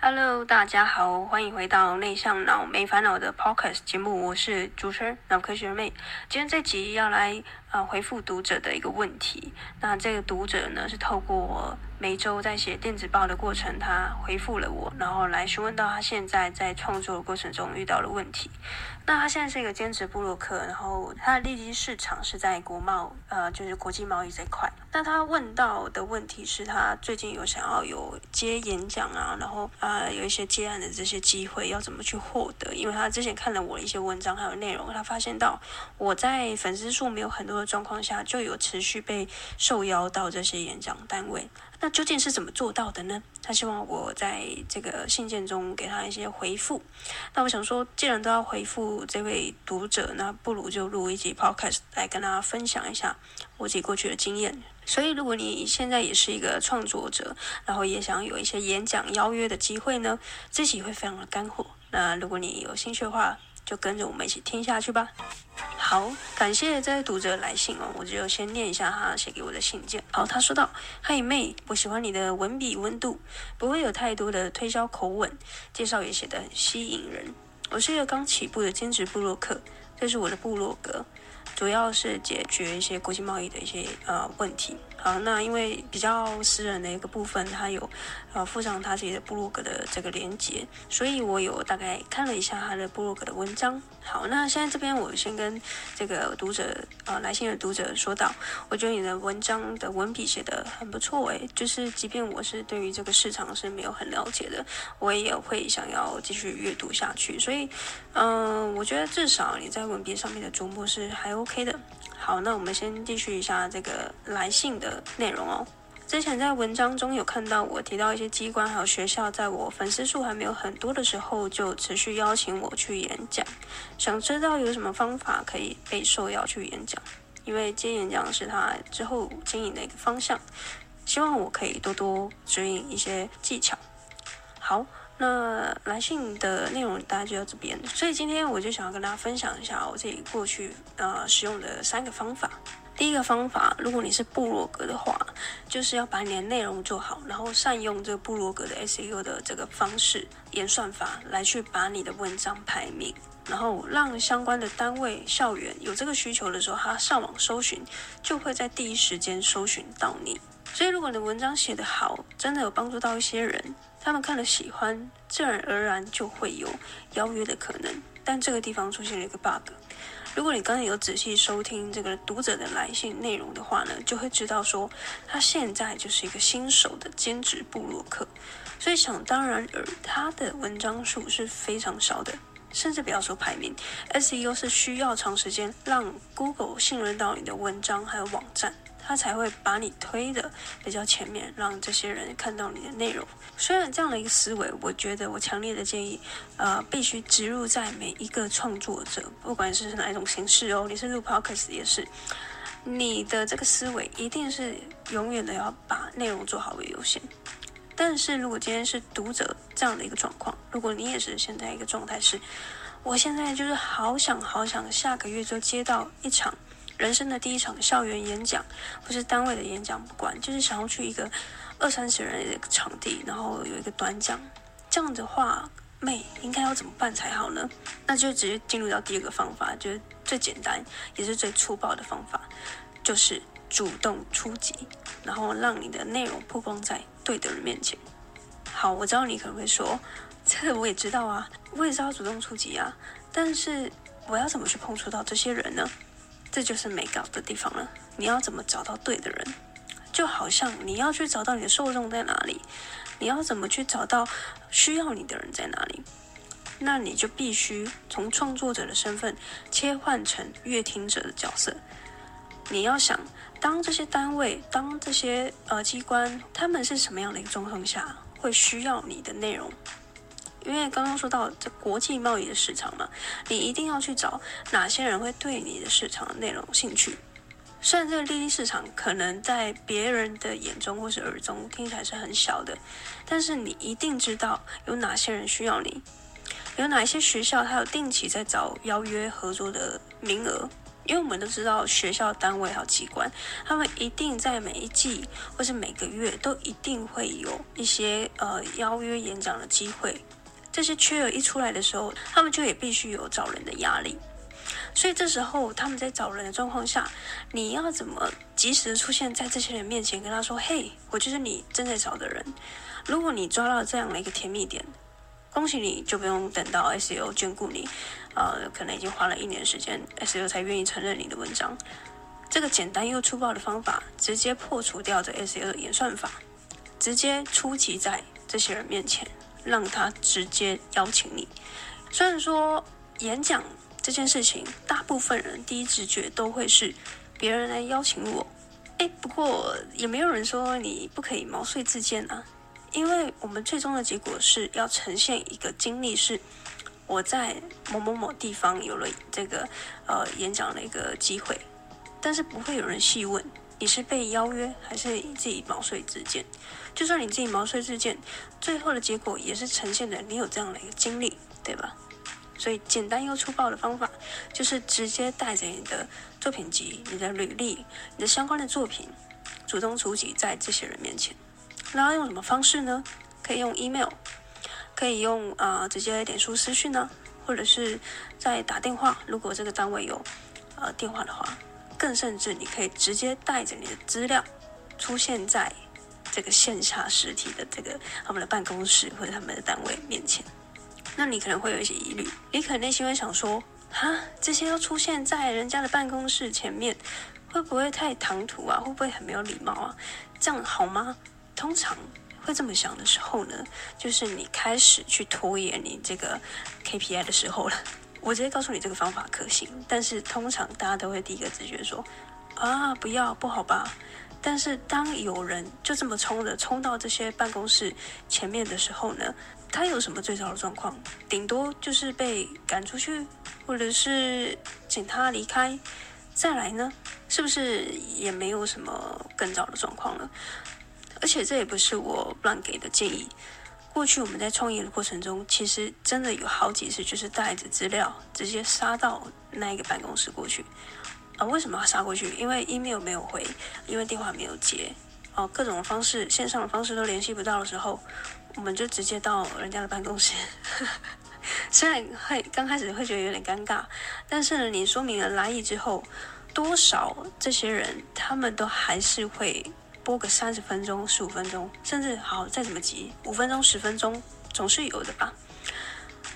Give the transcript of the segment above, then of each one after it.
Hello，大家好，欢迎回到内向脑没烦恼的 Podcast 节目，我是主持人脑科学妹。今天这集要来啊、回复读者的一个问题，那这个读者呢是透过。每周在写电子报的过程，他回复了我，然后来询问到他现在在创作的过程中遇到的问题。那他现在是一个兼职部落客，然后他的利基市场是在国贸，呃，就是国际贸易这块。那他问到的问题是他最近有想要有接演讲啊，然后啊、有一些接案的这些机会，要怎么去获得？因为他之前看了我的一些文章还有内容，他发现到我在粉丝数没有很多的状况下，就有持续被受邀到这些演讲单位。那究竟是怎么做到的呢？他希望我在这个信件中给他一些回复。那我想说，既然都要回复这位读者，那不如就录一集 podcast 来跟大家分享一下我自己过去的经验。所以，如果你现在也是一个创作者，然后也想有一些演讲邀约的机会呢，这集会非常的干货。那如果你有兴趣的话，就跟着我们一起听下去吧。好，感谢这位读者来信哦，我就先念一下他写给我的信件。好，他说道：“嗨妹，我喜欢你的文笔温度，不会有太多的推销口吻，介绍也写得很吸引人。我是一个刚起步的兼职部落客，这是我的部落格，主要是解决一些国际贸易的一些呃问题。”好，那因为比较私人的一个部分，他有呃附上他自己的部落格的这个连接，所以我有大概看了一下他的部落格的文章。好，那现在这边我先跟这个读者呃来信的读者说道，我觉得你的文章的文笔写得很不错诶，就是即便我是对于这个市场是没有很了解的，我也会想要继续阅读下去。所以嗯、我觉得至少你在文笔上面的琢磨是还 OK 的。好，那我们先继续一下这个来信的内容哦。之前在文章中有看到我提到一些机关还有学校，在我粉丝数还没有很多的时候，就持续邀请我去演讲。想知道有什么方法可以被受邀去演讲？因为接演讲是他之后经营的一个方向，希望我可以多多指引一些技巧。好。那来信的内容大概就到这边，所以今天我就想要跟大家分享一下我自己过去呃使用的三个方法。第一个方法，如果你是部落格的话，就是要把你的内容做好，然后善用这个部落格的 SEO 的这个方式演算法来去把你的文章排名，然后让相关的单位校园有这个需求的时候，他上网搜寻就会在第一时间搜寻到你。所以如果你的文章写得好，真的有帮助到一些人。他们看了喜欢，自然而然就会有邀约的可能。但这个地方出现了一个 bug。如果你刚才有仔细收听这个读者的来信内容的话呢，就会知道说他现在就是一个新手的兼职部落客，所以想当然而他的文章数是非常少的，甚至不要说排名，SEO 是需要长时间让 Google 信任到你的文章还有网站。他才会把你推的比较前面，让这些人看到你的内容。虽然这样的一个思维，我觉得我强烈的建议，呃，必须植入在每一个创作者，不管是哪一种形式哦，你是录 podcast 也是，你的这个思维一定是永远的要把内容做好为优先。但是如果今天是读者这样的一个状况，如果你也是现在一个状态是，我现在就是好想好想下个月就接到一场。人生的第一场校园演讲，或是单位的演讲，不管，就是想要去一个二三十人的场地，然后有一个短讲，这样的话，妹应该要怎么办才好呢？那就直接进入到第二个方法，就是最简单也是最粗暴的方法，就是主动出击，然后让你的内容曝光在对的人面前。好，我知道你可能会说，这个我也知道啊，我也知道主动出击啊，但是我要怎么去碰触到这些人呢？这就是美感的地方了。你要怎么找到对的人？就好像你要去找到你的受众在哪里，你要怎么去找到需要你的人在哪里？那你就必须从创作者的身份切换成阅听者的角色。你要想，当这些单位、当这些呃机关，他们是什么样的一个状况下会需要你的内容。因为刚刚说到这国际贸易的市场嘛，你一定要去找哪些人会对你的市场的内容兴趣。虽然这个利益市场可能在别人的眼中或是耳中听起来是很小的，但是你一定知道有哪些人需要你，有哪些学校它有定期在找邀约合作的名额。因为我们都知道学校单位还有机关，他们一定在每一季或是每个月都一定会有一些呃邀约演讲的机会。这些缺额一出来的时候，他们就也必须有找人的压力。所以这时候他们在找人的状况下，你要怎么及时出现在这些人面前，跟他说：“嘿，我就是你正在找的人。”如果你抓到这样的一个甜蜜点，恭喜你，就不用等到 SEO 眷顾你。呃，可能已经花了一年时间，SEO 才愿意承认你的文章。这个简单又粗暴的方法，直接破除掉这 SEO 的演算法，直接出击在这些人面前，让他直接邀请你。虽然说演讲这件事情，大部分人第一直觉都会是别人来邀请我。诶，不过也没有人说你不可以毛遂自荐啊，因为我们最终的结果是要呈现一个经历是。我在某某某地方有了这个呃演讲的一个机会，但是不会有人细问你是被邀约还是你自己毛遂自荐。就算你自己毛遂自荐，最后的结果也是呈现的你有这样的一个经历，对吧？所以简单又粗暴的方法就是直接带着你的作品集、你的履历、你的相关的作品，主动出击在这些人面前。那要用什么方式呢？可以用 email。可以用啊、直接点书私讯呢，或者是在打电话。如果这个单位有呃电话的话，更甚至你可以直接带着你的资料出现在这个线下实体的这个他们的办公室或者他们的单位面前。那你可能会有一些疑虑，你可能内心会想说：哈，这些要出现在人家的办公室前面，会不会太唐突啊？会不会很没有礼貌啊？这样好吗？通常。会这么想的时候呢，就是你开始去拖延你这个 KPI 的时候了。我直接告诉你这个方法可行，但是通常大家都会第一个直觉说啊，不要，不好吧？但是当有人就这么冲着冲到这些办公室前面的时候呢，他有什么最糟的状况？顶多就是被赶出去，或者是请他离开。再来呢，是不是也没有什么更糟的状况了？而且这也不是我乱给的建议。过去我们在创业的过程中，其实真的有好几次就是带着资料直接杀到那一个办公室过去。啊，为什么要杀过去？因为 email 没有回，因为电话没有接，哦，各种方式线上的方式都联系不到的时候，我们就直接到人家的办公室。虽然会刚开始会觉得有点尴尬，但是，你说明了来意之后，多少这些人他们都还是会。播个三十分钟、十五分钟，甚至好再怎么急，五分钟、十分钟总是有的吧。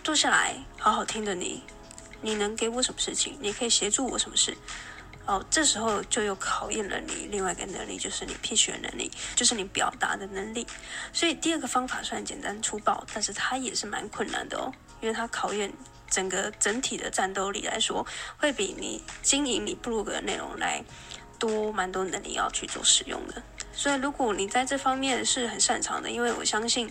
坐下来好好听着你，你能给我什么事情？你可以协助我什么事？哦，这时候就又考验了你另外一个能力，就是你 pitch 的能力，就是你表达的能力。所以第二个方法虽然简单粗暴，但是它也是蛮困难的哦，因为它考验整个整体的战斗力来说，会比你经营你部落格的内容来多蛮多能力要去做使用的。所以，如果你在这方面是很擅长的，因为我相信，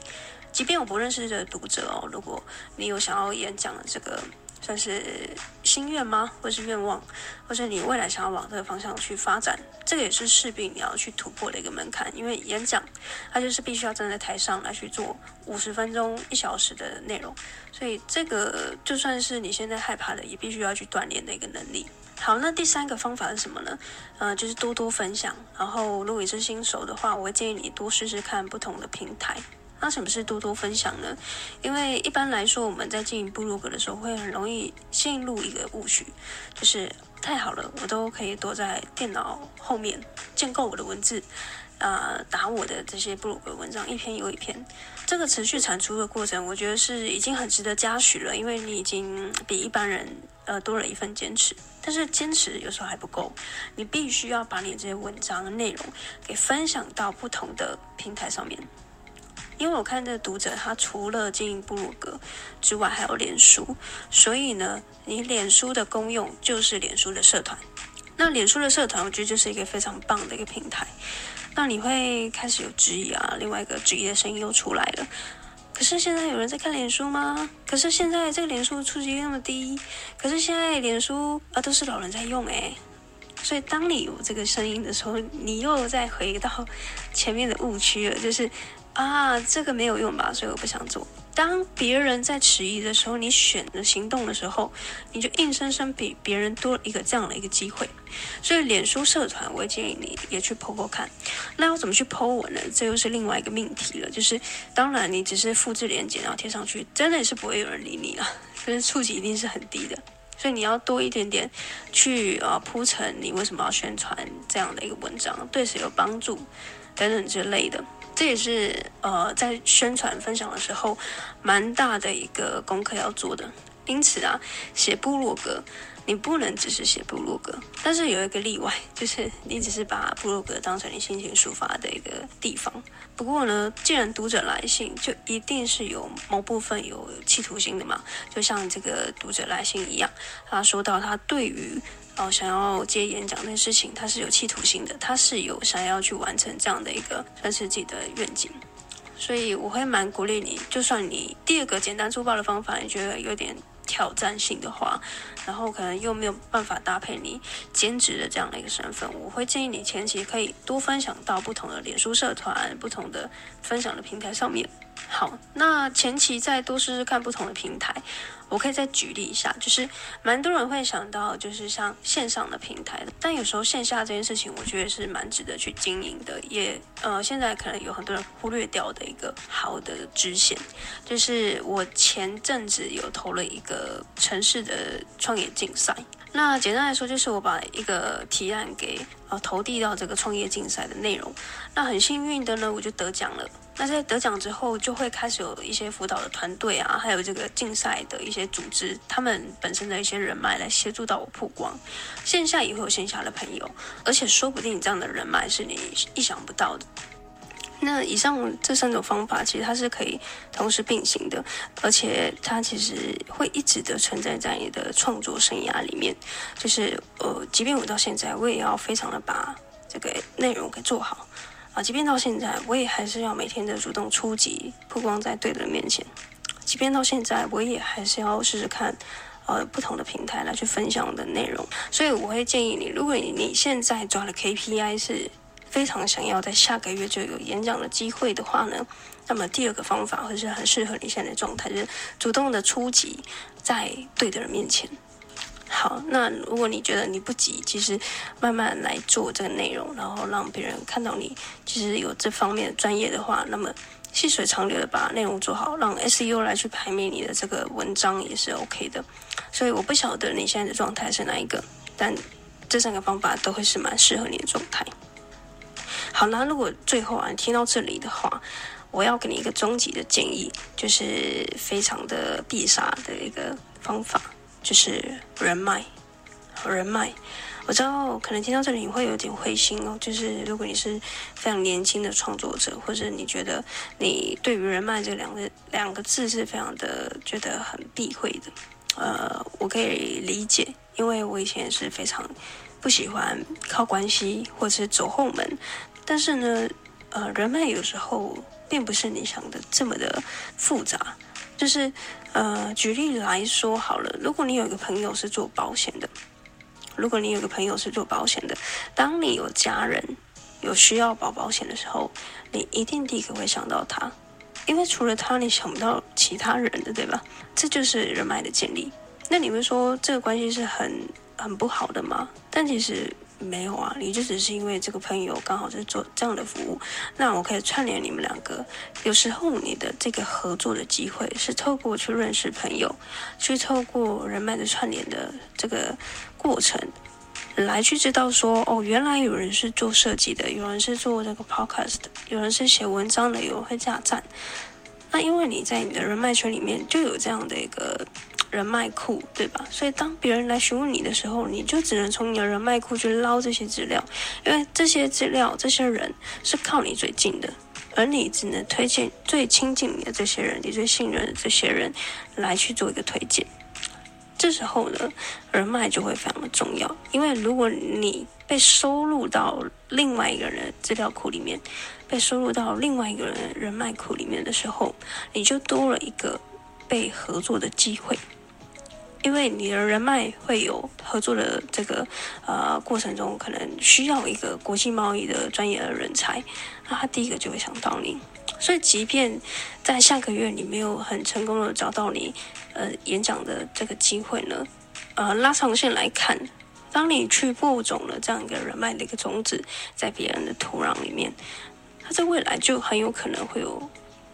即便我不认识的读者哦，如果你有想要演讲的这个算是心愿吗，或是愿望，或者你未来想要往这个方向去发展，这个也是势必你要去突破的一个门槛。因为演讲，它就是必须要站在台上来去做五十分钟、一小时的内容，所以这个就算是你现在害怕的，也必须要去锻炼的一个能力。好，那第三个方法是什么呢？呃，就是多多分享。然后，如果你是新手的话，我会建议你多试试看不同的平台。那什么是多多分享呢？因为一般来说，我们在经营部落格的时候，会很容易陷入一个误区，就是太好了，我都可以躲在电脑后面建构我的文字。呃，打我的这些部落格文章一篇又一篇，这个持续产出的过程，我觉得是已经很值得嘉许了，因为你已经比一般人呃多了一份坚持。但是坚持有时候还不够，你必须要把你这些文章的内容给分享到不同的平台上面。因为我看这个读者，他除了经营部落格之外，还有脸书，所以呢，你脸书的功用就是脸书的社团。那脸书的社团，我觉得就是一个非常棒的一个平台。那你会开始有质疑啊，另外一个质疑的声音又出来了。可是现在有人在看脸书吗？可是现在这个脸书触及率那么低，可是现在脸书啊都是老人在用诶。所以当你有这个声音的时候，你又再回到前面的误区了，就是啊这个没有用吧，所以我不想做。当别人在迟疑的时候，你选择行动的时候，你就硬生生比别人多一个这样的一个机会。所以，脸书社团，我建议你也去 po po 看。那要怎么去 po 文呢？这又是另外一个命题了。就是，当然你只是复制链接然后贴上去，真的也是不会有人理你了，就是触及一定是很低的。所以你要多一点点去啊铺陈你为什么要宣传这样的一个文章，对谁有帮助等等之类的。这也是呃，在宣传分享的时候，蛮大的一个功课要做的。因此啊，写部落格，你不能只是写部落格，但是有一个例外，就是你只是把部落格当成你心情抒发的一个地方。不过呢，既然读者来信，就一定是有某部分有企图心的嘛。就像这个读者来信一样，他说到他对于。哦，想要接演讲这件事情，他是有企图心的，他是有想要去完成这样的一个算是自己的愿景，所以我会蛮鼓励你，就算你第二个简单粗暴的方法你觉得有点挑战性的话，然后可能又没有办法搭配你兼职的这样的一个身份，我会建议你前期可以多分享到不同的脸书社团、不同的分享的平台上面。好，那前期再多试试看不同的平台。我可以再举例一下，就是蛮多人会想到，就是像线上的平台的，但有时候线下这件事情，我觉得是蛮值得去经营的。也呃，现在可能有很多人忽略掉的一个好的支线，就是我前阵子有投了一个城市的创业竞赛。那简单来说，就是我把一个提案给呃投递到这个创业竞赛的内容。那很幸运的呢，我就得奖了。那在得奖之后，就会开始有一些辅导的团队啊，还有这个竞赛的一些组织，他们本身的一些人脉来协助到我曝光。线下也会有线下的朋友，而且说不定这样的人脉是你意想不到的。那以上这三种方法，其实它是可以同时并行的，而且它其实会一直的存在在你的创作生涯里面。就是呃，即便我到现在，我也要非常的把这个内容给做好。啊，即便到现在，我也还是要每天的主动出击，曝光在对的人面前。即便到现在，我也还是要试试看，呃，不同的平台来去分享我的内容。所以我会建议你，如果你你现在抓的 KPI 是非常想要在下个月就有演讲的机会的话呢，那么第二个方法会是很适合你现在的状态，就是主动的出击在对的人面前。好，那如果你觉得你不急，其实慢慢来做这个内容，然后让别人看到你其实有这方面的专业的话，那么细水长流的把内容做好，让 SEO 来去排名你的这个文章也是 OK 的。所以我不晓得你现在的状态是哪一个，但这三个方法都会是蛮适合你的状态。好，那如果最后啊你听到这里的话，我要给你一个终极的建议，就是非常的必杀的一个方法。就是人脉，人脉。我知道可能听到这里你会有点灰心哦。就是如果你是非常年轻的创作者，或者你觉得你对于人脉这两个两个字是非常的觉得很避讳的，呃，我可以理解，因为我以前也是非常不喜欢靠关系或者是走后门。但是呢，呃，人脉有时候并不是你想的这么的复杂。就是，呃，举例来说好了，如果你有一个朋友是做保险的，如果你有一个朋友是做保险的，当你有家人有需要保保险的时候，你一定第一个会想到他，因为除了他，你想不到其他人的，对吧？这就是人脉的建立。那你们说这个关系是很很不好的吗？但其实。没有啊，你就只是因为这个朋友刚好是做这样的服务，那我可以串联你们两个。有时候你的这个合作的机会是透过去认识朋友，去透过人脉的串联的这个过程，来去知道说，哦，原来有人是做设计的，有人是做这个 podcast 的，有人是写文章的，有人会架站。那因为你在你的人脉圈里面就有这样的一个。人脉库，对吧？所以当别人来询问你的时候，你就只能从你的人脉库去捞这些资料，因为这些资料、这些人是靠你最近的，而你只能推荐最亲近你的这些人，你最信任的这些人来去做一个推荐。这时候呢，人脉就会非常的重要，因为如果你被收录到另外一个人的资料库里面，被收录到另外一个人的人脉库里面的时候，你就多了一个被合作的机会，因为你的人脉会有合作的这个呃过程中，可能需要一个国际贸易的专业的人才，那他第一个就会想到你。所以，即便在下个月你没有很成功的找到你呃演讲的这个机会呢，呃拉长线来看，当你去播种了这样一个人脉的一个种子在别人的土壤里面，他在未来就很有可能会有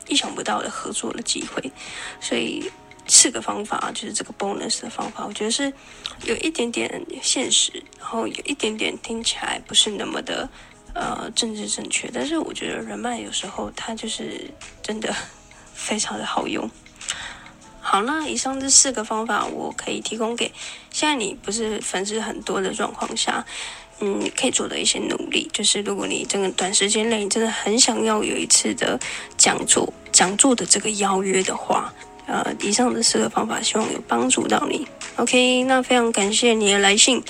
意想不到的合作的机会。所以，四个方法就是这个 bonus 的方法，我觉得是有一点点现实，然后有一点点听起来不是那么的。呃，政治正确，但是我觉得人脉有时候它就是真的 非常的好用。好，那以上这四个方法我可以提供给现在你不是粉丝很多的状况下，嗯，可以做的一些努力，就是如果你这个短时间内你真的很想要有一次的讲座，讲座的这个邀约的话，呃，以上的四个方法希望有帮助到你。OK，那非常感谢你的来信。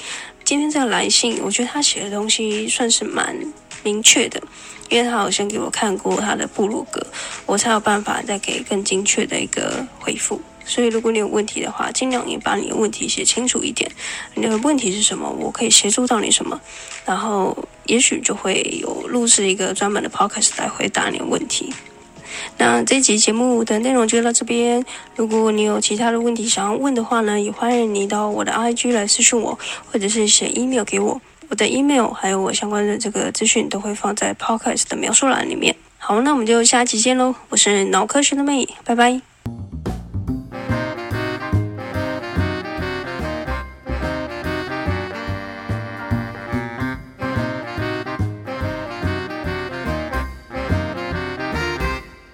今天这个来信，我觉得他写的东西算是蛮明确的，因为他好像给我看过他的部落格，我才有办法再给更精确的一个回复。所以，如果你有问题的话，尽量你把你的问题写清楚一点。你的问题是什么？我可以协助到你什么？然后，也许就会有录制一个专门的 podcast 来回答你的问题。那这集节目的内容就到这边。如果你有其他的问题想要问的话呢，也欢迎你到我的 IG 来私信我，或者是写 email 给我。我的 email 还有我相关的这个资讯都会放在 podcast 的描述栏里面。好，那我们就下期见喽！我是脑科学的妹，拜拜。